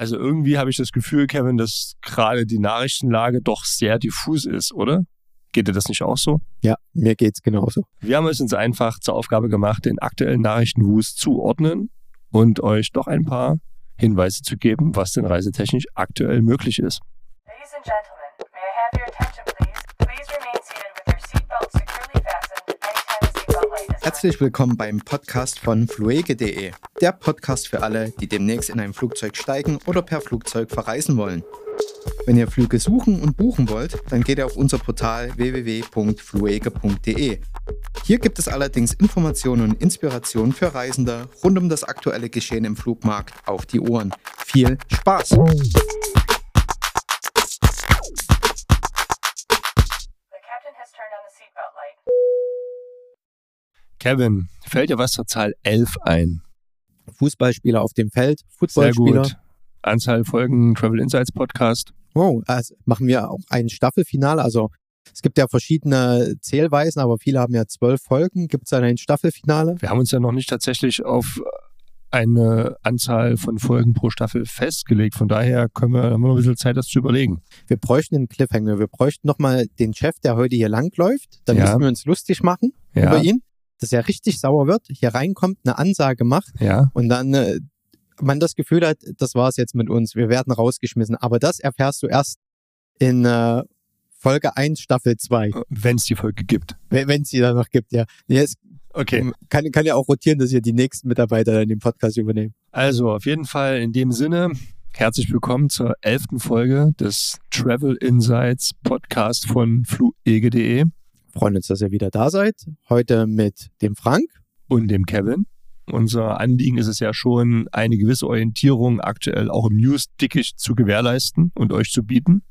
Also irgendwie habe ich das Gefühl, Kevin, dass gerade die Nachrichtenlage doch sehr diffus ist, oder? Geht dir das nicht auch so? Ja, mir geht's genauso. Wir haben es uns einfach zur Aufgabe gemacht, den aktuellen Nachrichtenwust zuordnen und euch doch ein paar Hinweise zu geben, was denn reisetechnisch aktuell möglich ist. Ladies and gentlemen, Herzlich willkommen beim Podcast von fluege.de. Der Podcast für alle, die demnächst in ein Flugzeug steigen oder per Flugzeug verreisen wollen. Wenn ihr Flüge suchen und buchen wollt, dann geht ihr auf unser Portal www.fluege.de. Hier gibt es allerdings Informationen und Inspirationen für Reisende rund um das aktuelle Geschehen im Flugmarkt auf die Ohren. Viel Spaß! Kevin, fällt dir was zur Zahl 11 ein? Fußballspieler auf dem Feld, Sehr Footballspieler. gut. Anzahl Folgen Travel Insights Podcast. Wow, also machen wir auch ein Staffelfinale. Also es gibt ja verschiedene Zählweisen, aber viele haben ja zwölf Folgen. Gibt es dann ein Staffelfinale? Wir haben uns ja noch nicht tatsächlich auf eine Anzahl von Folgen pro Staffel festgelegt. Von daher können wir, haben wir noch ein bisschen Zeit, das zu überlegen. Wir bräuchten einen Cliffhanger. Wir bräuchten nochmal den Chef, der heute hier langläuft. Dann Ja. müssen wir uns lustig machen Ja, über ihn, dass er richtig sauer wird, hier reinkommt, eine Ansage macht ja. und dann äh, man das Gefühl hat, das war's jetzt mit uns, wir werden rausgeschmissen. Aber das erfährst du erst in äh, Folge 1, Staffel 2, wenn es die Folge gibt. wenn es sie da noch gibt, ja. es Okay. kann, kann ja auch rotieren, dass hier die nächsten Mitarbeiter dann den Podcast übernehmen. Also auf jeden Fall in dem Sinne, herzlich willkommen zur elften Folge des Travel Insights Podcast von fluege.de Freuen uns, dass ihr wieder da seid. Heute mit dem Frank. und dem Kevin. Unser Anliegen ist es ja schon, eine gewisse Orientierung aktuell auch im News-Dickicht zu gewährleisten und euch zu bieten.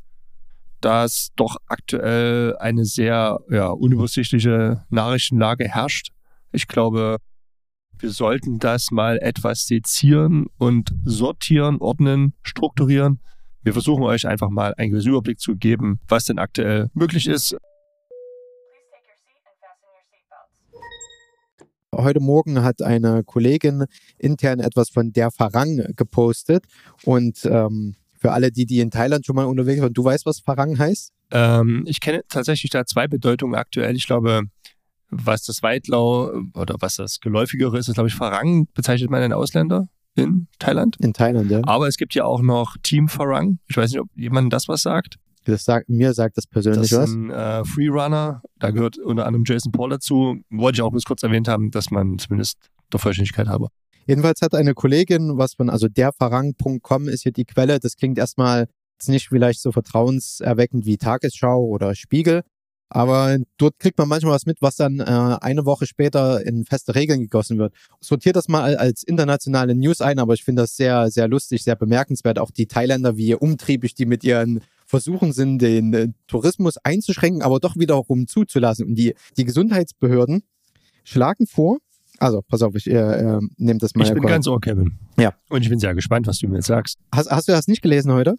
Da es doch aktuell eine sehr ja, unübersichtliche Nachrichtenlage herrscht. Ich glaube, wir sollten das mal etwas sezieren und sortieren, ordnen, strukturieren. Wir versuchen euch einfach mal einen gewissen Überblick zu geben, was denn aktuell möglich ist. Heute Morgen hat eine Kollegin intern etwas von der Farang gepostet. Und ähm, für alle, die, die in Thailand schon mal unterwegs waren, du weißt, was Farang heißt? Ähm, ich kenne tatsächlich da zwei Bedeutungen aktuell. Ich glaube, was das Weitlau oder was das Geläufigere ist, ist, glaube ich, Farang bezeichnet man einen Ausländer in Thailand. In Thailand, ja. Aber es gibt ja auch noch Team Farang. Ich weiß nicht, ob jemand das was sagt. Das sagt, mir sagt das Das persönlich ist was. ein äh, Freerunner. Da gehört unter anderem Jason Paul dazu. Wollte ich auch bloß kurz erwähnt haben, dass man zumindest der Vollständigkeit habe. Jedenfalls hat eine Kollegin, was von, also derfarang.com ist hier die Quelle. Das klingt erstmal jetzt nicht vielleicht so vertrauenserweckend wie Tagesschau oder Spiegel. Aber dort kriegt man manchmal was mit, was dann äh, eine Woche später in feste Regeln gegossen wird. Sortiert das mal als internationale News ein, aber ich finde das sehr, sehr lustig, sehr bemerkenswert. Auch die Thailänder, wie umtriebig die mit ihren Versuchen sind, den äh, Tourismus einzuschränken, aber doch wiederum zuzulassen. Und die, die Gesundheitsbehörden schlagen vor, also pass auf, ich äh, äh, nehme das mal. Ich bin kurz. ganz ohr, Kevin. Ja. Und ich bin sehr gespannt, was du mir jetzt sagst. Hast, hast du das nicht gelesen heute?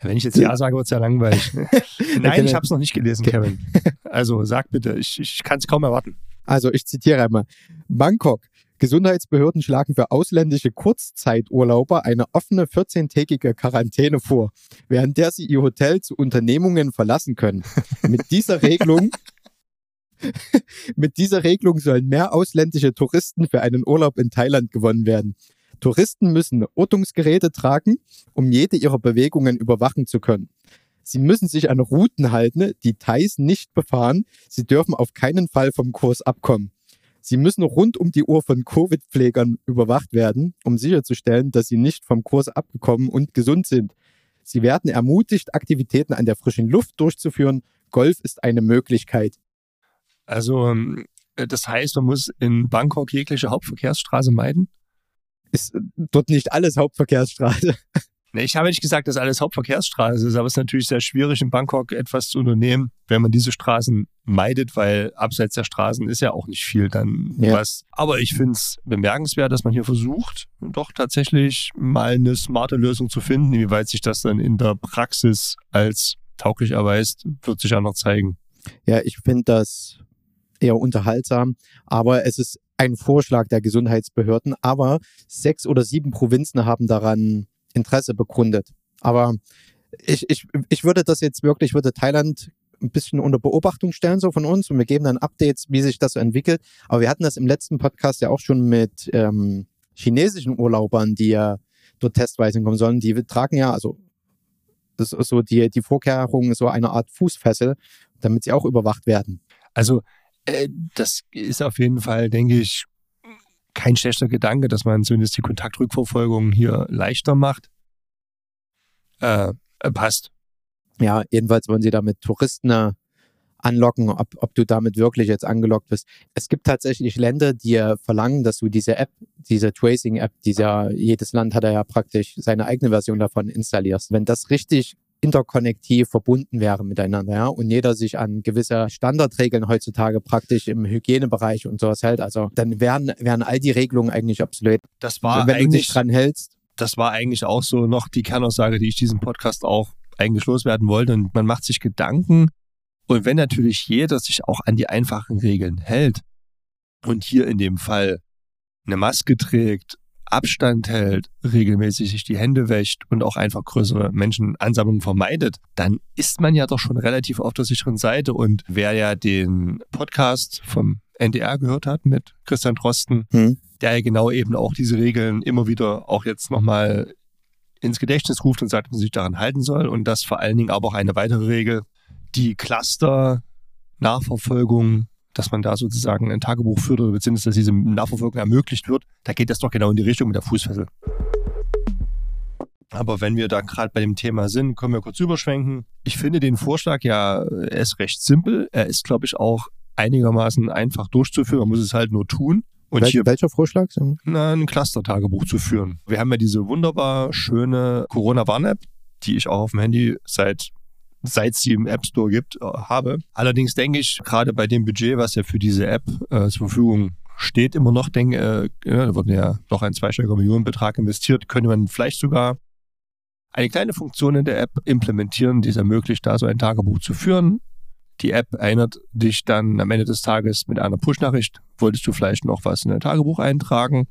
Wenn ich jetzt Ja sage, wird es ja langweilig. Nein, ich habe es noch nicht gelesen. Kevin. Also sag bitte, ich, ich kann es kaum erwarten. Also ich zitiere einmal. Bangkok. Gesundheitsbehörden schlagen für ausländische Kurzzeiturlauber eine offene 14-tägige Quarantäne vor, während der sie ihr Hotel zu Unternehmungen verlassen können. Mit dieser Regelung mit dieser Regelung sollen mehr ausländische Touristen für einen Urlaub in Thailand gewonnen werden. Touristen müssen Ortungsgeräte tragen, um jede ihrer Bewegungen überwachen zu können. Sie müssen sich an Routen halten, die Thais nicht befahren. Sie dürfen auf keinen Fall vom Kurs abkommen. Sie müssen rund um die Uhr von Covid-Pflegern überwacht werden, um sicherzustellen, dass sie nicht vom Kurs abgekommen und gesund sind. Sie werden ermutigt, Aktivitäten an der frischen Luft durchzuführen. Golf ist eine Möglichkeit. Also, ähm, das heißt, man muss in Bangkok jegliche Hauptverkehrsstraße meiden? Ist äh, dort nicht alles Hauptverkehrsstraße? Ich habe nicht gesagt, dass alles Hauptverkehrsstraße ist, aber es ist natürlich sehr schwierig, in Bangkok etwas zu unternehmen, wenn man diese Straßen meidet, weil abseits der Straßen ist ja auch nicht viel dann Ja. was. Aber ich finde es bemerkenswert, dass man hier versucht, doch tatsächlich mal eine smarte Lösung zu finden. Inwieweit sich das dann in der Praxis als tauglich erweist, wird sich ja noch zeigen. Ja, ich finde das eher unterhaltsam, aber es ist ein Vorschlag der Gesundheitsbehörden, aber sechs oder sieben Provinzen haben daran Interesse bekundet. Aber ich, ich, ich würde das jetzt wirklich, würde Thailand ein bisschen unter Beobachtung stellen, so von uns, und wir geben dann Updates, wie sich das so entwickelt. Aber wir hatten das im letzten Podcast ja auch schon mit ähm, chinesischen Urlaubern, die ja dort testweise kommen sollen. Die tragen ja, also so die, die Vorkehrung, so eine Art Fußfessel, damit sie auch überwacht werden. Also äh, das ist auf jeden Fall, denke ich, kein schlechter Gedanke, dass man zumindest die Kontaktrückverfolgung hier leichter macht. Äh, passt. Ja, jedenfalls wollen sie damit Touristen äh, anlocken, ob, ob du damit wirklich jetzt angelockt bist. Es gibt tatsächlich Länder, die äh, verlangen, dass du diese App, diese Tracing-App, dieser, jedes Land hat ja praktisch seine eigene Version davon installierst. Wenn das richtig interkonnektiv verbunden wäre miteinander, ja, und jeder sich an gewisse Standardregeln heutzutage praktisch im Hygienebereich und sowas hält, also dann wären, wären all die Regelungen eigentlich obsolet. Das war wenn du eigentlich, dich dran hältst. das war eigentlich auch so noch die Kernaussage, die ich diesen Podcast auch eigentlich loswerden wollte. Und man macht sich Gedanken. Und wenn natürlich jeder sich auch an die einfachen Regeln hält und hier in dem Fall eine Maske trägt, Abstand hält, regelmäßig sich die Hände wäscht und auch einfach größere Menschenansammlungen vermeidet, dann ist man ja doch schon relativ auf der sicheren Seite. Und wer ja den Podcast vom NDR gehört hat mit Christian Drosten, Hm. der ja genau eben auch diese Regeln immer wieder auch jetzt nochmal ins Gedächtnis ruft und sagt, dass man sich daran halten soll. Und das vor allen Dingen aber auch eine weitere Regel, die Cluster-Nachverfolgung, dass man da sozusagen ein Tagebuch führt oder beziehungsweise dass diese Nachverfolgung ermöglicht wird, da geht das doch genau in die Richtung mit der Fußfessel. Aber wenn wir da gerade bei dem Thema sind, können wir kurz überschwenken. Ich finde den Vorschlag ja, er ist recht simpel. Er ist, glaube ich, auch einigermaßen einfach durchzuführen. Man muss es halt nur tun. Und Wel hier welcher Vorschlag? Na, ein Cluster-Tagebuch zu führen. Wir haben ja diese wunderbar schöne Corona-Warn-App, die ich auch auf dem Handy seit seit sie im App Store gibt, äh, habe. Allerdings denke ich, gerade bei dem Budget, was ja für diese App äh, zur Verfügung steht, immer noch, denke, äh, da wird ja doch ein zweistelliger Millionenbetrag investiert, könnte man vielleicht sogar eine kleine Funktion in der App implementieren, die es ermöglicht, da so ein Tagebuch zu führen. Die App erinnert dich dann am Ende des Tages mit einer Push-Nachricht, wolltest du vielleicht noch was in dein Tagebuch eintragen?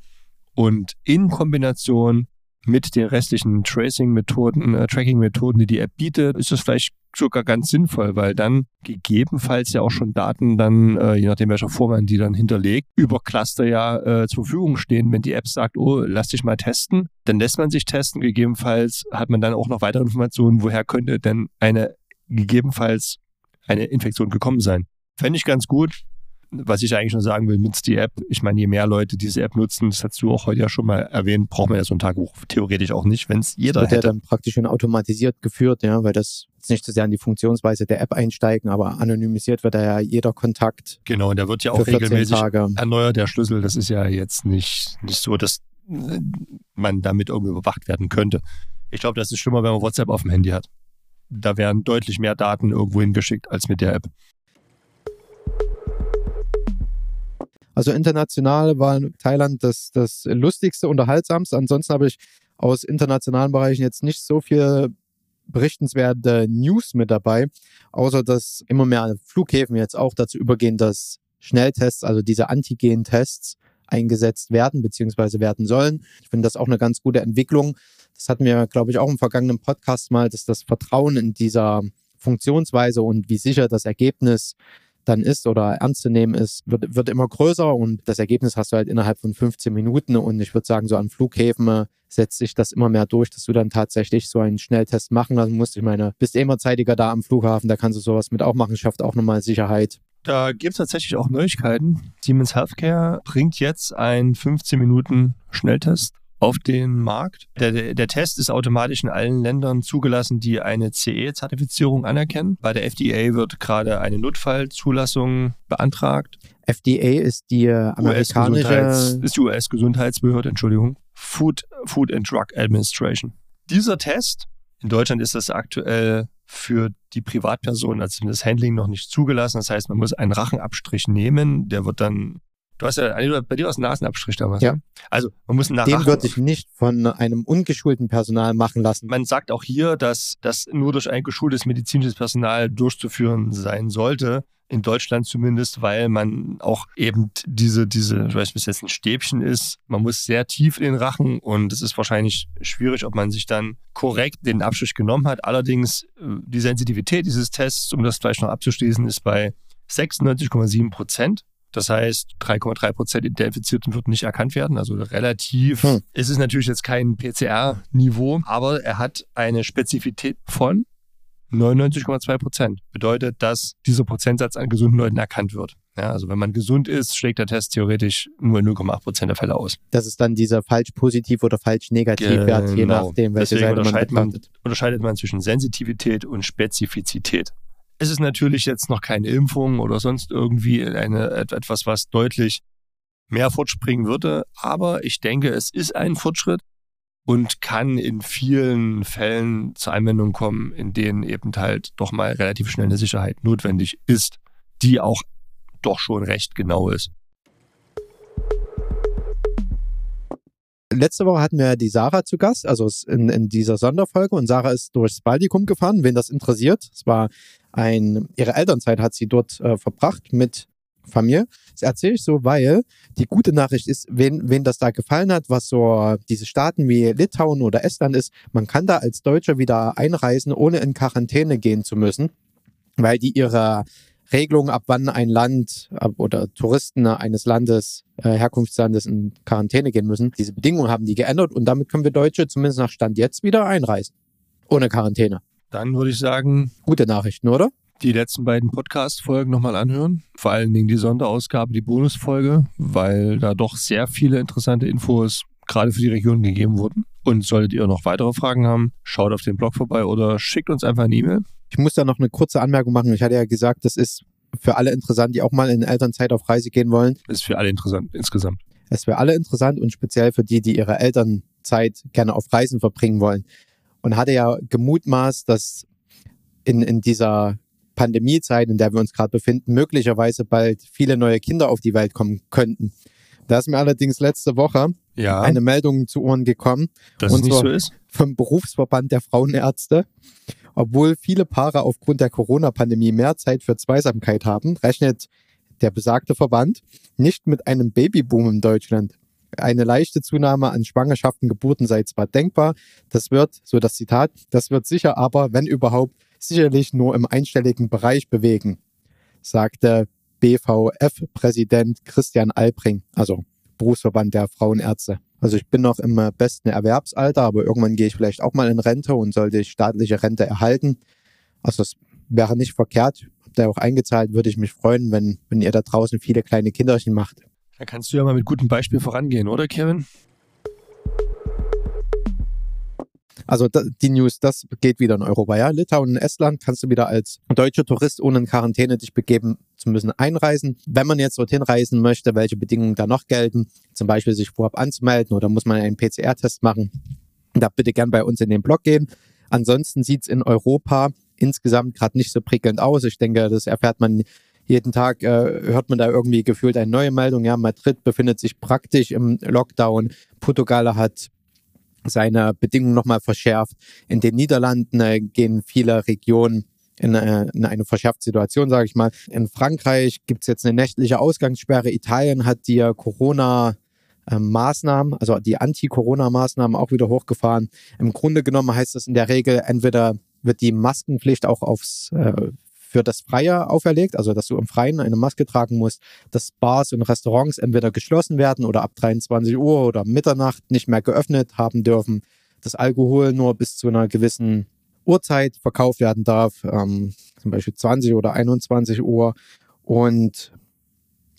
Und in Kombination mit den restlichen Tracing-Methoden, äh, Tracking-Methoden, die die App bietet, ist das vielleicht sogar ganz sinnvoll, weil dann gegebenenfalls ja auch schon Daten dann, äh, je nachdem welcher Form man die dann hinterlegt, über Cluster ja äh, zur Verfügung stehen. Wenn die App sagt, oh, lass dich mal testen, dann lässt man sich testen. Gegebenenfalls hat man dann auch noch weitere Informationen, woher könnte denn eine gegebenenfalls eine Infektion gekommen sein. Fände ich ganz gut. Was ich eigentlich nur sagen will, nutzt die App. Ich meine, je mehr Leute diese App nutzen, das hast du auch heute ja schon mal erwähnt, braucht man ja so ein Tagebuch theoretisch auch nicht, wenn es jeder wird ja hätte. dann praktisch schon automatisiert geführt, ja, weil das jetzt nicht so sehr in die Funktionsweise der App einsteigen, aber anonymisiert wird da ja jeder Kontakt Genau, und der wird ja auch für 14 regelmäßig Tage. erneuert, der Schlüssel. Das ist ja jetzt nicht, nicht so, dass äh, man damit irgendwie überwacht werden könnte. Ich glaube, das ist schlimmer, wenn man WhatsApp auf dem Handy hat. Da werden deutlich mehr Daten irgendwo hingeschickt als mit der App. Also international war Thailand das, das lustigste, unterhaltsamste. Ansonsten habe ich aus internationalen Bereichen jetzt nicht so viel berichtenswerte News mit dabei, außer dass immer mehr Flughäfen jetzt auch dazu übergehen, dass Schnelltests, also diese Antigen-Tests eingesetzt werden bzw. werden sollen. Ich finde das auch eine ganz gute Entwicklung. Das hatten wir, glaube ich, auch im vergangenen Podcast mal, dass das Vertrauen in dieser Funktionsweise und wie sicher das Ergebnis dann ist oder ernst zu nehmen ist, wird, wird immer größer und das Ergebnis hast du halt innerhalb von 15 Minuten und ich würde sagen, so an Flughäfen äh, setzt sich das immer mehr durch, dass du dann tatsächlich so einen Schnelltest machen lassen musst. Ich meine, bist eh immer zeitiger da am Flughafen, da kannst du sowas mit auch machen, schafft auch nochmal Sicherheit. Da gibt es tatsächlich auch Neuigkeiten. Siemens Healthcare bringt jetzt einen 15 Minuten Schnelltest auf den Markt. Der, der, Test ist automatisch in allen Ländern zugelassen, die eine CE-Zertifizierung anerkennen. Bei der FDA wird gerade eine Notfallzulassung beantragt. FDA ist die äh, amerikanische, ist die US-Gesundheitsbehörde, Entschuldigung. Food, Food and Drug Administration. Dieser Test, in Deutschland ist das aktuell für die Privatperson, also das Handling noch nicht zugelassen. Das heißt, man muss einen Rachenabstrich nehmen, der wird dann Du hast ja bei dir aus Nasenabstrich damals. Ja. Ne? Also man muss nach Den würde ich nicht von einem ungeschulten Personal machen lassen. Man sagt auch hier, dass das nur durch ein geschultes medizinisches Personal durchzuführen sein sollte. In Deutschland zumindest, weil man auch eben diese, diese, ich weiß nicht, bis jetzt ein Stäbchen ist. Man muss sehr tief in den Rachen und es ist wahrscheinlich schwierig, ob man sich dann korrekt den Abstrich genommen hat. Allerdings äh, die Sensitivität dieses Tests, um das vielleicht noch abzuschließen, ist bei 96,7 Prozent. Das heißt, 3,3 Prozent der Infizierten würden nicht erkannt werden. Also relativ. Hm. Es ist natürlich jetzt kein PCR-Niveau, aber er hat eine Spezifität von 99,2 Prozent. Bedeutet, dass dieser Prozentsatz an gesunden Leuten erkannt wird. Ja, also wenn man gesund ist, schlägt der Test theoretisch nur 0,8 Prozent der Fälle aus. Das ist dann dieser falsch positiv oder falsch negativ Wert, je Genau. nachdem, welche Deswegen Seite man unterscheidet man, unterscheidet man zwischen Sensitivität und Spezifizität. Es ist natürlich jetzt noch keine Impfung oder sonst irgendwie eine, et- etwas, was deutlich mehr fortspringen würde, aber ich denke, es ist ein Fortschritt und kann in vielen Fällen zur Anwendung kommen, in denen eben halt doch mal relativ schnell eine Sicherheit notwendig ist, die auch doch schon recht genau ist. Letzte Woche hatten wir die Sarah zu Gast, also in, in dieser Sonderfolge. Und Sarah ist durchs Baltikum gefahren, wen das interessiert. Es war ein, ihre Elternzeit hat sie dort äh, verbracht mit Familie. Das erzähle ich so, weil die gute Nachricht ist, wen, wen das da gefallen hat, was so diese Staaten wie Litauen oder Estland ist, man kann da als Deutscher wieder einreisen, ohne in Quarantäne gehen zu müssen, weil die ihre Regelung, ab wann ein Land ab, oder Touristen eines Landes, äh, Herkunftslandes in Quarantäne gehen müssen. Diese Bedingungen haben die geändert und damit können wir Deutsche zumindest nach Stand jetzt wieder einreisen. Ohne Quarantäne. Dann würde ich sagen, Gute Nachrichten, oder? die letzten beiden Podcast-Folgen nochmal anhören. Vor allen Dingen die Sonderausgabe, die Bonusfolge, weil da doch sehr viele interessante Infos gerade für die Region gegeben wurden. Und solltet ihr noch weitere Fragen haben, schaut auf den Blog vorbei oder schickt uns einfach eine E-Mail. Ich muss da noch eine kurze Anmerkung machen. Ich hatte ja gesagt, das ist für alle interessant, die auch mal in Elternzeit auf Reise gehen wollen. Das ist für alle interessant insgesamt. Es ist für alle interessant und speziell für die, die ihre Elternzeit gerne auf Reisen verbringen wollen. Und hatte ja gemutmaßt, dass in, in dieser Pandemiezeit, in der wir uns gerade befinden, möglicherweise bald viele neue Kinder auf die Welt kommen könnten. Da ist mir allerdings letzte Woche Ja, eine Meldung zu Ohren gekommen dass und nicht so ist. vom Berufsverband der Frauenärzte. Obwohl viele Paare aufgrund der Corona-Pandemie mehr Zeit für Zweisamkeit haben, rechnet der besagte Verband nicht mit einem Babyboom in Deutschland. Eine leichte Zunahme an Schwangerschaften, Geburten sei zwar denkbar, das wird, so das Zitat, das wird sicher aber, wenn überhaupt, sicherlich nur im einstelligen Bereich bewegen, sagte BVF-Präsident Christian Albring, also Berufsverband der Frauenärzte. Also ich bin noch im äh, besten Erwerbsalter, aber irgendwann gehe ich vielleicht auch mal in Rente und sollte ich staatliche Rente erhalten. Also es wäre nicht verkehrt. Habt ihr auch eingezahlt, würde ich mich freuen, wenn, wenn ihr da draußen viele kleine Kinderchen macht. Da kannst du ja mal mit gutem Beispiel vorangehen, oder Kevin? Also die News, das geht wieder in Europa. Ja, Litauen und Estland kannst du wieder als deutscher Tourist ohne in Quarantäne dich begeben zu müssen einreisen. Wenn man jetzt dorthin reisen möchte, welche Bedingungen da noch gelten, zum Beispiel sich vorab anzumelden oder muss man einen PCR-Test machen, da bitte gern bei uns in den Blog gehen. Ansonsten sieht's in Europa insgesamt gerade nicht so prickelnd aus. Ich denke, das erfährt man jeden Tag, äh, hört man da irgendwie gefühlt eine neue Meldung. Ja, Madrid befindet sich praktisch im Lockdown. Portugal hat seine Bedingungen nochmal verschärft. In den Niederlanden äh, gehen viele Regionen in, äh, in eine verschärfte Situation, sage ich mal. In Frankreich gibt's jetzt eine nächtliche Ausgangssperre. Italien hat die äh, Corona ähm, Maßnahmen, also die Anti-Corona-Maßnahmen auch wieder hochgefahren. Im Grunde genommen heißt das in der Regel, entweder wird die Maskenpflicht auch aufs äh, für das Freie auferlegt, also dass du im Freien eine Maske tragen musst, dass Bars und Restaurants entweder geschlossen werden oder ab 23 Uhr oder Mitternacht nicht mehr geöffnet haben dürfen, dass Alkohol nur bis zu einer gewissen Uhrzeit verkauft werden darf, ähm, zum Beispiel 20 oder 21 Uhr und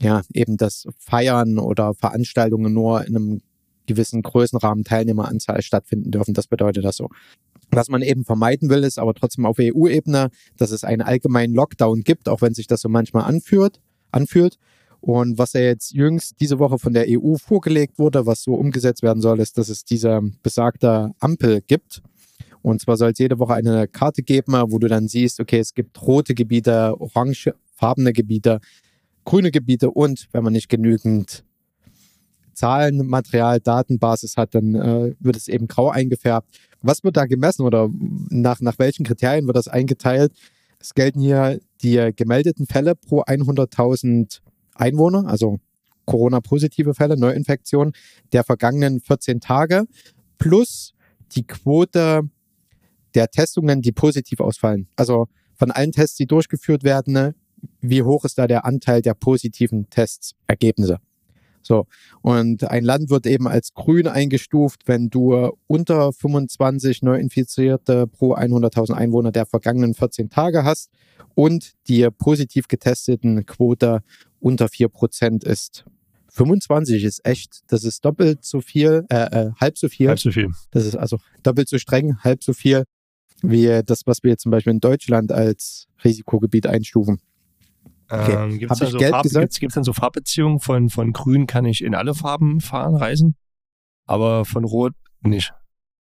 ja, eben das Feiern oder Veranstaltungen nur in einem gewissen Größenrahmen Teilnehmeranzahl stattfinden dürfen. Das bedeutet das so. Was man eben vermeiden will, ist aber trotzdem auf EU-Ebene, dass es einen allgemeinen Lockdown gibt, auch wenn sich das so manchmal anführt, anfühlt. Und was ja jetzt jüngst diese Woche von der EU vorgelegt wurde, was so umgesetzt werden soll, ist, dass es diese besagte Ampel gibt. Und zwar soll es jede Woche eine Karte geben, wo du dann siehst, okay, es gibt rote Gebiete, orangefarbene Gebiete, grüne Gebiete und wenn man nicht genügend Zahlen, Material, Datenbasis hat, dann äh, wird es eben grau eingefärbt. Was wird da gemessen oder nach, nach welchen Kriterien wird das eingeteilt? Es gelten hier die gemeldeten Fälle pro 100.000 Einwohner, also Corona-positive Fälle, Neuinfektionen der vergangenen 14 Tage, plus die Quote der Testungen, die positiv ausfallen. Also von allen Tests, die durchgeführt werden, wie hoch ist da der Anteil der positiven Tests-Ergebnisse? So. Und ein Land wird eben als grün eingestuft, wenn du unter 25 Neuinfizierte pro 100.000 Einwohner der vergangenen 14 Tage hast und die positiv getesteten Quote unter 4% ist. 25 ist echt, das ist doppelt so viel, äh, äh, halb so viel. Halb so viel. Das ist also doppelt so streng, halb so viel wie das, was wir zum Beispiel in Deutschland als Risikogebiet einstufen. Okay. Ähm, Gibt es so Farb, gibt's, gibt's dann so Farbbeziehungen? Von, von grün kann ich in alle Farben fahren, reisen, aber von rot nicht.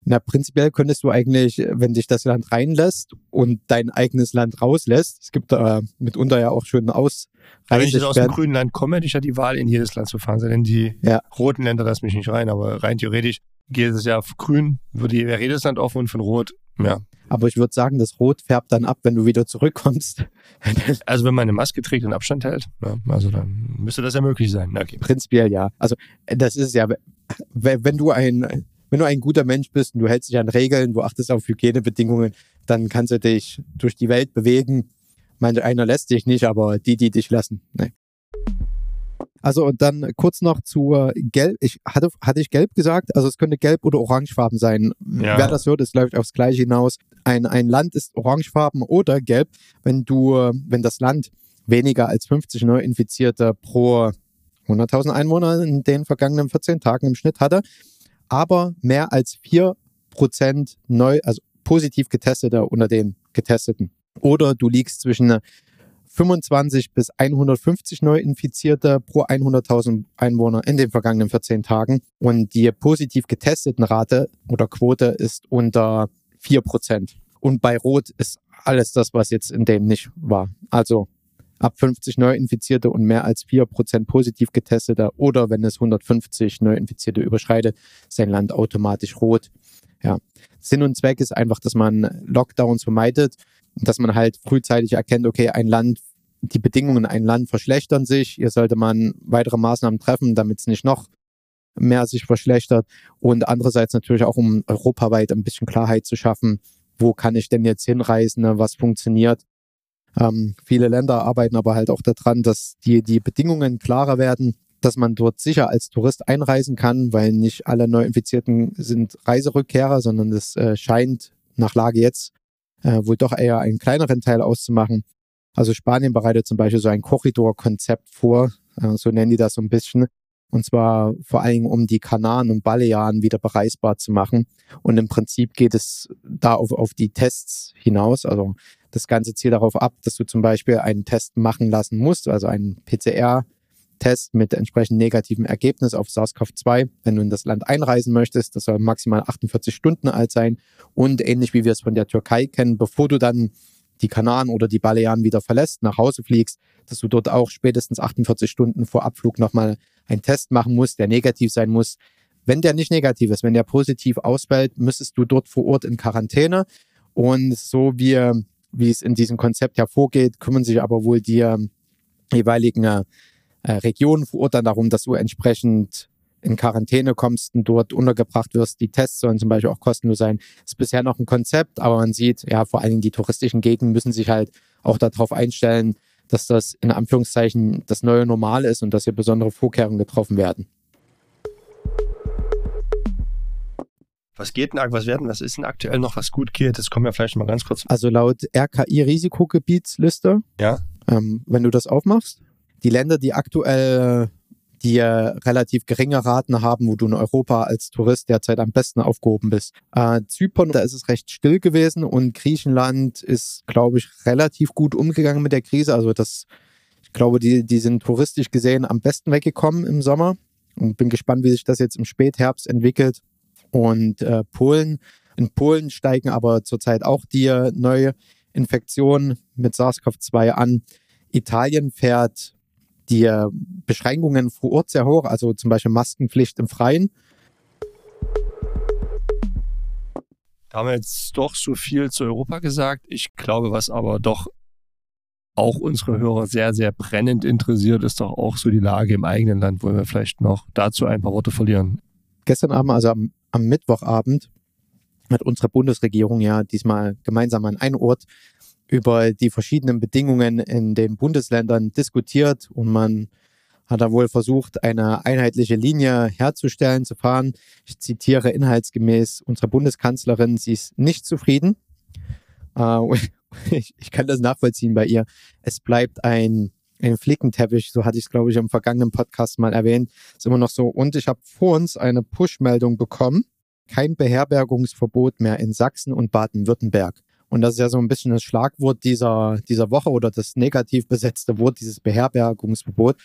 Na, prinzipiell könntest du eigentlich, wenn dich das Land reinlässt und dein eigenes Land rauslässt, es gibt da mitunter ja auch schon Aber wenn ich aus dem grünen Land komme, hätte ich ja die Wahl, in jedes Land zu fahren. Denn die Ja. roten Länder lassen mich nicht rein. Aber rein theoretisch geht es ja auf grün, würde jedes Land offen und von rot, ja. Aber ich würde sagen, das Rot färbt dann ab, wenn du wieder zurückkommst. Also wenn man eine Maske trägt und Abstand hält, ja, also dann müsste das ja möglich sein. Okay. Prinzipiell ja. Also äh, das ist ja, wenn du ein, wenn du ein guter Mensch bist und du hältst dich an Regeln, du achtest auf Hygienebedingungen, dann kannst du dich durch die Welt bewegen. Manch einer lässt dich nicht, aber die, die dich lassen. Nee. Also und dann kurz noch zu äh, Gelb. Ich hatte, hatte ich Gelb gesagt? Also es könnte Gelb oder Orangefarben sein. Ja. Wer das hört, es läuft aufs Gleiche hinaus. Ein, ein Land ist orangefarben oder gelb, wenn du, äh, wenn das Land weniger als 50 Neuinfizierte pro 100.000 Einwohner in den vergangenen 14 Tagen im Schnitt hatte, aber mehr als 4% neu, also positiv Getestete unter den Getesteten. Oder du liegst zwischen 25 bis 150 Neuinfizierte pro 100.000 Einwohner in den vergangenen 14 Tagen. Und die positiv getesteten Rate oder Quote ist unter 4%. Und bei Rot ist alles das, was jetzt in dem nicht war. Also ab 50 Neuinfizierte und mehr als 4% positiv getestete oder wenn es 150 Neuinfizierte überschreitet, ist ein Land automatisch rot. Ja. Sinn und Zweck ist einfach, dass man Lockdowns vermeidet und dass man halt frühzeitig erkennt, okay, ein Land, die Bedingungen in einem Land verschlechtern sich, hier sollte man weitere Maßnahmen treffen, damit es nicht noch mehr sich verschlechtert und andererseits natürlich auch, um europaweit ein bisschen Klarheit zu schaffen, wo kann ich denn jetzt hinreisen, ne, was funktioniert. Ähm, viele Länder arbeiten aber halt auch daran, dass die, die Bedingungen klarer werden, dass man dort sicher als Tourist einreisen kann, weil nicht alle Neuinfizierten sind Reiserückkehrer, sondern es äh, scheint nach Lage jetzt äh, wohl doch eher einen kleineren Teil auszumachen. Also Spanien bereitet zum Beispiel so ein Korridorkonzept vor, äh, so nennen die das so ein bisschen. Und zwar vor Dingen, um die Kanaren und Balearen wieder bereisbar zu machen. Und im Prinzip geht es da auf, auf die Tests hinaus. Also das Ganze zielt darauf ab, dass du zum Beispiel einen Test machen lassen musst, also einen PCR-Test mit entsprechend negativem Ergebnis auf SARS-CoV-2, wenn du in das Land einreisen möchtest. Das soll maximal 48 Stunden alt sein. Und ähnlich wie wir es von der Türkei kennen, bevor du dann die Kanaren oder die Balearen wieder verlässt, nach Hause fliegst, dass du dort auch spätestens 48 Stunden vor Abflug nochmal einen Test machen musst, der negativ sein muss. Wenn der nicht negativ ist, wenn der positiv ausfällt, müsstest du dort vor Ort in Quarantäne. Und so wie, wie es in diesem Konzept hervorgeht, kümmern sich aber wohl die ähm, jeweiligen äh, Regionen vor Ort dann darum, dass du entsprechend in Quarantäne kommst und dort untergebracht wirst. Die Tests sollen zum Beispiel auch kostenlos sein. Ist bisher noch ein Konzept, aber man sieht, ja, vor allen Dingen die touristischen Gegenden müssen sich halt auch darauf einstellen, dass das in Anführungszeichen das neue Normal ist und dass hier besondere Vorkehrungen getroffen werden. Was geht denn, was werden, was ist denn aktuell noch, was gut geht? Das kommen wir vielleicht mal ganz kurz. Also laut RKI-Risikogebietsliste, Ja. ähm, wenn du das aufmachst, die Länder, die aktuell die äh, relativ geringe Raten haben, wo du in Europa als Tourist derzeit am besten aufgehoben bist. Äh, Zypern, da ist es recht still gewesen und Griechenland ist, glaube ich, relativ gut umgegangen mit der Krise. Also das, ich glaube, die, die sind touristisch gesehen am besten weggekommen im Sommer und bin gespannt, wie sich das jetzt im Spätherbst entwickelt. Und äh, Polen, in Polen steigen aber zurzeit auch die äh, neue Infektionen mit SARS-CoV-2 an. Italien fährt die äh, Beschränkungen vor Ort sehr hoch, also zum Beispiel Maskenpflicht im Freien. Da haben wir jetzt doch so viel zu Europa gesagt. Ich glaube, was aber doch auch unsere Hörer sehr, sehr brennend interessiert, ist doch auch so die Lage im eigenen Land. Wollen wir vielleicht noch dazu ein paar Worte verlieren? Gestern Abend, also am, am Mittwochabend, hat unsere Bundesregierung ja diesmal gemeinsam an einem Ort über die verschiedenen Bedingungen in den Bundesländern diskutiert und man hat da wohl versucht, eine einheitliche Linie herzustellen, zu fahren. Ich zitiere inhaltsgemäß unsere Bundeskanzlerin, sie ist nicht zufrieden. Äh, ich, ich kann das nachvollziehen bei ihr. Es bleibt ein, ein Flickenteppich, so hatte ich es, glaube ich, im vergangenen Podcast mal erwähnt. Ist immer noch so. Und ich habe vor uns eine Push-Meldung bekommen. Kein Beherbergungsverbot mehr in Sachsen und Baden-Württemberg. Und das ist ja so ein bisschen das Schlagwort dieser, dieser Woche oder das negativ besetzte Wort, dieses Beherbergungsverbot.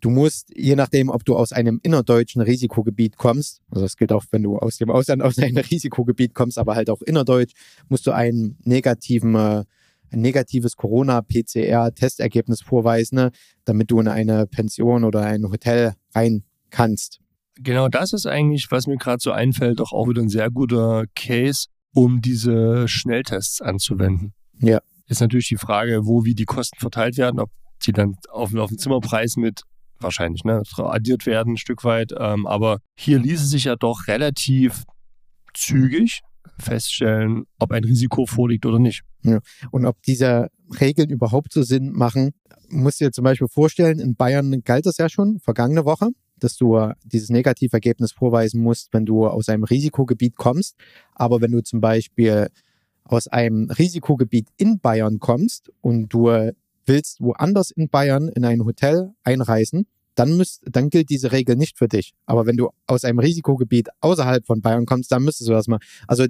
Du musst, je nachdem, ob du aus einem innerdeutschen Risikogebiet kommst, also das gilt auch, wenn du aus dem Ausland aus einem Risikogebiet kommst, aber halt auch innerdeutsch, musst du einen negativen, äh, ein negatives Corona-PCR-Testergebnis vorweisen, ne, damit du in eine Pension oder ein Hotel rein kannst. Genau das ist eigentlich, was mir gerade so einfällt, doch auch wieder ein sehr guter Case, um diese Schnelltests anzuwenden. Ja. Ist natürlich die Frage, wo wie die Kosten verteilt werden, ob die dann auf, auf den Zimmerpreis mit wahrscheinlich ne, addiert werden, ein Stück weit. Ähm, aber hier ließe sich ja doch relativ zügig feststellen, ob ein Risiko vorliegt oder nicht. Ja. Und ob diese Regeln überhaupt so Sinn machen, musst du dir zum Beispiel vorstellen, in Bayern galt das ja schon vergangene Woche, dass du dieses Negativergebnis vorweisen musst, wenn du aus einem Risikogebiet kommst. Aber wenn du zum Beispiel aus einem Risikogebiet in Bayern kommst und du willst woanders in Bayern in ein Hotel einreisen, dann, müsst, dann gilt diese Regel nicht für dich. Aber wenn du aus einem Risikogebiet außerhalb von Bayern kommst, dann müsstest du das mal. Also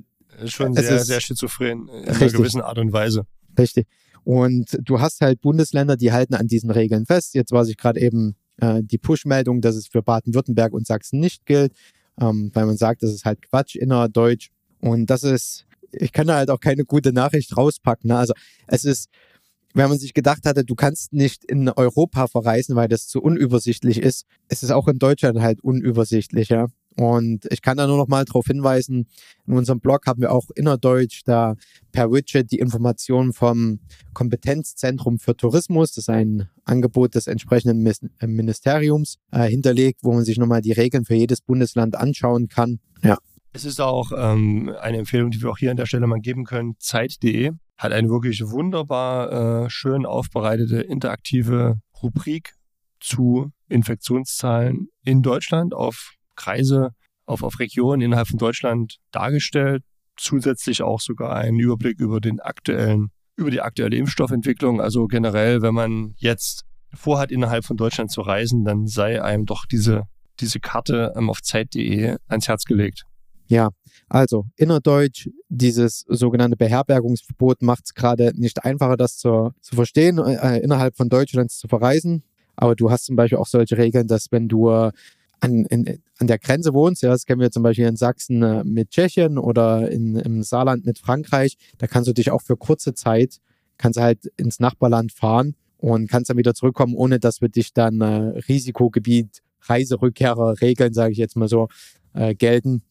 schon sehr, ist, sehr schizophren in richtig, einer gewissen Art und Weise. Richtig. Und du hast halt Bundesländer, die halten an diesen Regeln fest. Jetzt war sich gerade eben äh, die Push-Meldung, dass es für Baden-Württemberg und Sachsen nicht gilt, ähm, weil man sagt, das ist halt Quatsch innerdeutsch. Und das ist, ich kann da halt auch keine gute Nachricht rauspacken. Ne? Also es ist, wenn man sich gedacht hatte, du kannst nicht in Europa verreisen, weil das zu unübersichtlich ist, ist es auch in Deutschland halt unübersichtlicher. Und ich kann da nur noch mal darauf hinweisen, in unserem Blog haben wir auch innerdeutsch da per Widget die Informationen vom Kompetenzzentrum für Tourismus, das ist ein Angebot des entsprechenden äh, Ministeriums, äh, hinterlegt, wo man sich nochmal die Regeln für jedes Bundesland anschauen kann. Ja. Es ist auch ähm, eine Empfehlung, die wir auch hier an der Stelle mal geben können, zeit.de hat eine wirklich wunderbar äh, schön aufbereitete interaktive Rubrik zu Infektionszahlen in Deutschland auf Kreise, auf, auf Regionen innerhalb von Deutschland dargestellt. Zusätzlich auch sogar einen Überblick über den aktuellen, über die aktuelle Impfstoffentwicklung. Also generell, wenn man jetzt vorhat, innerhalb von Deutschland zu reisen, dann sei einem doch diese, diese Karte ähm, auf zeit.de ans Herz gelegt. Ja, also innerdeutsch, dieses sogenannte Beherbergungsverbot macht es gerade nicht einfacher, das zu, zu verstehen, äh, innerhalb von Deutschlands zu verreisen. Aber du hast zum Beispiel auch solche Regeln, dass wenn du an, in, an der Grenze wohnst, ja, das kennen wir zum Beispiel in Sachsen äh, mit Tschechien oder in, im Saarland mit Frankreich, da kannst du dich auch für kurze Zeit, kannst halt ins Nachbarland fahren und kannst dann wieder zurückkommen, ohne dass wir dich dann äh, Risikogebiet, Reiserückkehrer Regeln, sage ich jetzt mal so, äh, gelten.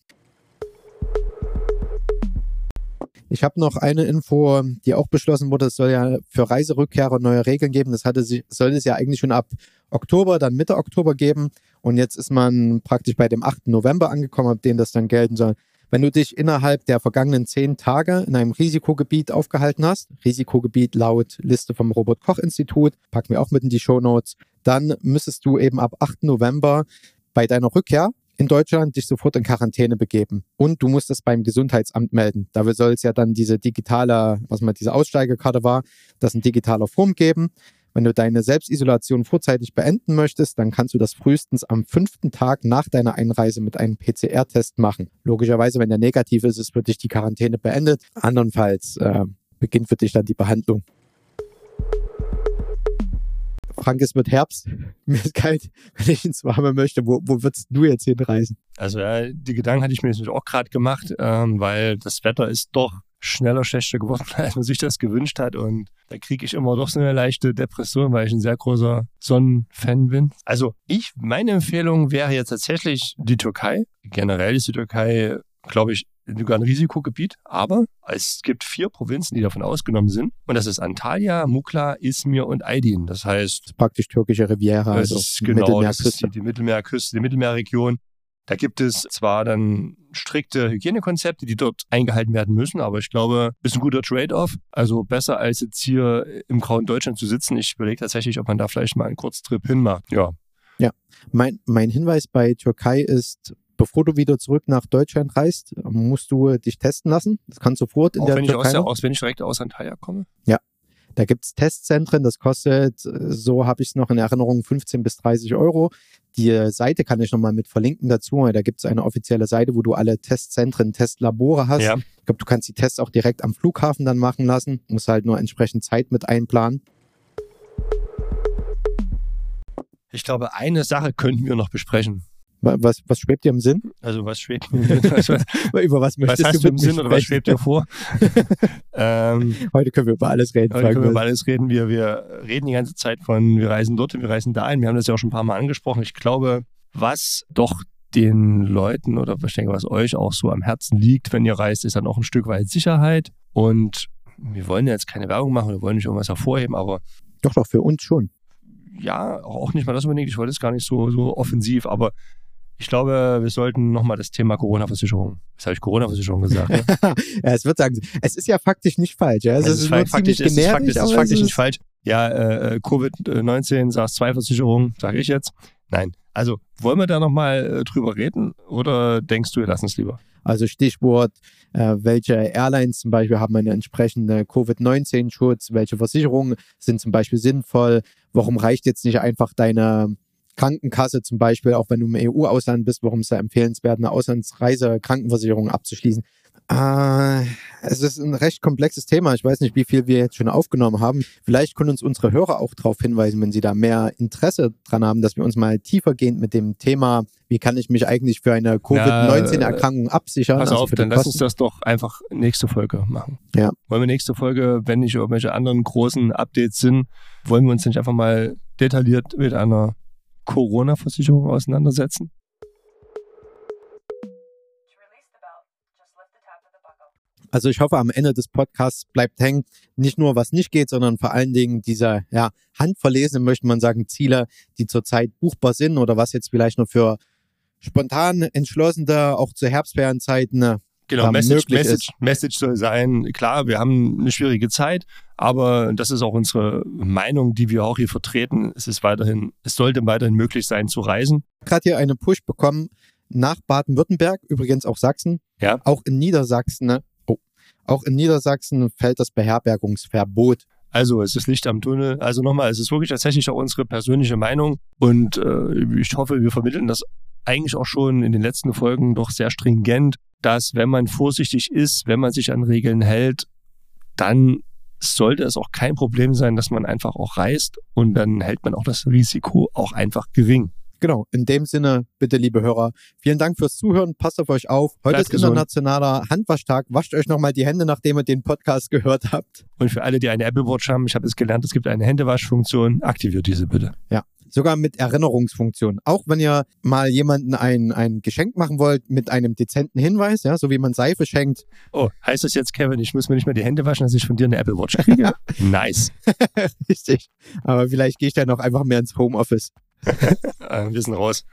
Ich habe noch eine Info, die auch beschlossen wurde. Es soll ja für Reiserückkehrer neue Regeln geben. Das hatte sich, soll es ja eigentlich schon ab Oktober, dann Mitte Oktober geben. Und jetzt ist man praktisch bei dem 8. November angekommen, ab dem das dann gelten soll. Wenn du dich innerhalb der vergangenen zehn Tage in einem Risikogebiet aufgehalten hast, Risikogebiet laut Liste vom Robert-Koch-Institut, packen wir auch mit in die Show Notes, dann müsstest du eben ab 8. November bei deiner Rückkehr in Deutschland dich sofort in Quarantäne begeben. Und du musst es beim Gesundheitsamt melden. Dafür soll es ja dann diese digitale, was mal diese Aussteigerkarte war, das in digitaler Form geben. Wenn du deine Selbstisolation vorzeitig beenden möchtest, dann kannst du das frühestens am fünften Tag nach deiner Einreise mit einem PCR-Test machen. Logischerweise, wenn der negativ ist, ist für dich die Quarantäne beendet. Andernfalls äh, beginnt für dich dann die Behandlung. Frank, es wird Herbst, mir ist kalt, wenn ich ins Warme möchte. Wo, wo würdest du jetzt hinreisen? Also ja, die Gedanken hatte ich mir natürlich auch gerade gemacht, ähm, weil das Wetter ist doch schneller schlechter geworden, als man sich das gewünscht hat. Und da kriege ich immer doch so eine leichte Depression, weil ich ein sehr großer Sonnenfan bin. Also ich, meine Empfehlung wäre jetzt tatsächlich die Türkei. Generell ist die Türkei, glaube ich, sogar ein Risikogebiet, aber es gibt vier Provinzen, die davon ausgenommen sind. Und das ist Antalya, Mukla, Izmir und Aydin. Das heißt, Praktisch türkische Riviera, das also ist genau, das ist Mittelmeerküste. die, die Mittelmeerküste, die Mittelmeerregion. Da gibt es zwar dann strikte Hygienekonzepte, die dort eingehalten werden müssen, aber ich glaube, ist ein guter Trade-off. Also besser als jetzt hier im grauen Deutschland zu sitzen. Ich überlege tatsächlich, ob man da vielleicht mal einen Kurztrip hinmacht. Ja, Mein, mein Hinweis bei Türkei ist, bevor du wieder zurück nach Deutschland reist, musst du dich testen lassen. Das kannst du sofort in auch der wenn, ich aus Türkei. der, aus, wenn ich direkt aus Antalya komme. Da gibt's Testzentren, das kostet, äh, so habe ich es noch in Erinnerung, 15 bis 30 Euro. Die äh, Seite kann ich nochmal mit verlinken dazu. weil Da gibt's eine offizielle Seite, wo du alle Testzentren, Testlabore hast. Ja. Ich glaube, du kannst die Tests auch direkt am Flughafen dann machen lassen. Musst halt nur entsprechend Zeit mit einplanen. Ich glaube, eine Sache könnten wir noch besprechen. Wa- Was, was schwebt dir im Sinn? Also was schwebt mir im Sinn? Was, was, Über was was möchtest hast du im Sinn oder was schwebt dir vor? ähm, Heute können wir über alles reden. Heute können wir über alles reden. Wir, wir reden die ganze Zeit von, wir reisen dort und wir reisen da ein. Wir haben das ja auch schon ein paar Mal angesprochen. Ich glaube, was doch den Leuten oder ich denke, was euch auch so am Herzen liegt, wenn ihr reist, ist dann auch ein Stück weit Sicherheit. Und wir wollen ja jetzt keine Werbung machen, wir wollen nicht irgendwas hervorheben, aber Doch, doch, für uns schon. ja, auch nicht mal das unbedingt. Ich wollte es gar nicht so, so offensiv, aber ich glaube, wir sollten nochmal das Thema Corona-Versicherung. Das habe ich Corona-Versicherung gesagt. Ne? ja, es wird sagen, es ist ja faktisch nicht falsch. Ja? Es, Es ist, nur faktisch, es ist faktisch, es ist faktisch nicht ist- falsch. Ja, äh, äh, Covid-19, SARS-2-Versicherung, sage ich jetzt. Nein. Also, wollen wir da nochmal äh, drüber reden oder denkst du, wir lassen es lieber? Also Stichwort, äh, welche Airlines zum Beispiel haben einen entsprechenden Covid-19-Schutz, welche Versicherungen sind zum Beispiel sinnvoll, warum reicht jetzt nicht einfach deine Krankenkasse zum Beispiel, auch wenn du im EU-Ausland bist, warum ist da empfehlenswert, eine Auslandsreise-Krankenversicherung abzuschließen? Äh, es ist ein recht komplexes Thema. Ich weiß nicht, wie viel wir jetzt schon aufgenommen haben. Vielleicht können uns unsere Hörer auch darauf hinweisen, wenn sie da mehr Interesse dran haben, dass wir uns mal tiefergehend mit dem Thema, wie kann ich mich eigentlich für eine Covid-19-Erkrankung absichern? Pass also auf, dann lass uns das doch einfach nächste Folge machen. Ja. Wollen wir nächste Folge, wenn nicht irgendwelche anderen großen Updates sind, wollen wir uns nicht einfach mal detailliert mit einer Corona-Versicherung auseinandersetzen? Also ich hoffe, am Ende des Podcasts bleibt hängen, nicht nur was nicht geht, sondern vor allen Dingen diese ja, handverlesenen, möchte man sagen, Ziele, die zurzeit buchbar sind oder was jetzt vielleicht noch für spontan entschlossene, auch zu Herbstferienzeiten äh, Genau, Ja, Message, Message, Message soll sein, klar, wir haben eine schwierige Zeit, aber das ist auch unsere Meinung, die wir auch hier vertreten. Es ist weiterhin, es sollte weiterhin möglich sein zu reisen. gerade hier eine Push bekommen nach Baden-Württemberg, übrigens auch Sachsen. Ja. Auch in Niedersachsen, ne? oh, auch in Niedersachsen fällt das Beherbergungsverbot. Also es ist Licht am Tunnel. Also nochmal, es ist wirklich tatsächlich auch unsere persönliche Meinung und äh, ich hoffe, wir vermitteln das eigentlich auch schon in den letzten Folgen doch sehr stringent, dass wenn man vorsichtig ist, wenn man sich an Regeln hält, dann sollte es auch kein Problem sein, dass man einfach auch reist und dann hält man auch das Risiko auch einfach gering. Genau, in dem Sinne, bitte, liebe Hörer, vielen Dank fürs Zuhören, passt auf euch auf. Heute Bleibt ist gesund. internationaler Handwaschtag. Wascht euch nochmal die Hände, nachdem ihr den Podcast gehört habt. Und für alle, die eine Apple Watch haben, ich habe es gelernt, es gibt eine Händewaschfunktion, aktiviert diese bitte. Sogar mit Erinnerungsfunktion. Auch wenn ihr mal jemanden ein, ein Geschenk machen wollt mit einem dezenten Hinweis, ja, so wie man Seife schenkt. Oh, heißt das jetzt, Kevin, ich muss mir nicht mehr die Hände waschen, dass ich von dir eine Apple Watch kriege? nice. Richtig. Aber vielleicht gehe ich dann auch einfach mehr ins Homeoffice. Äh, wir sind raus.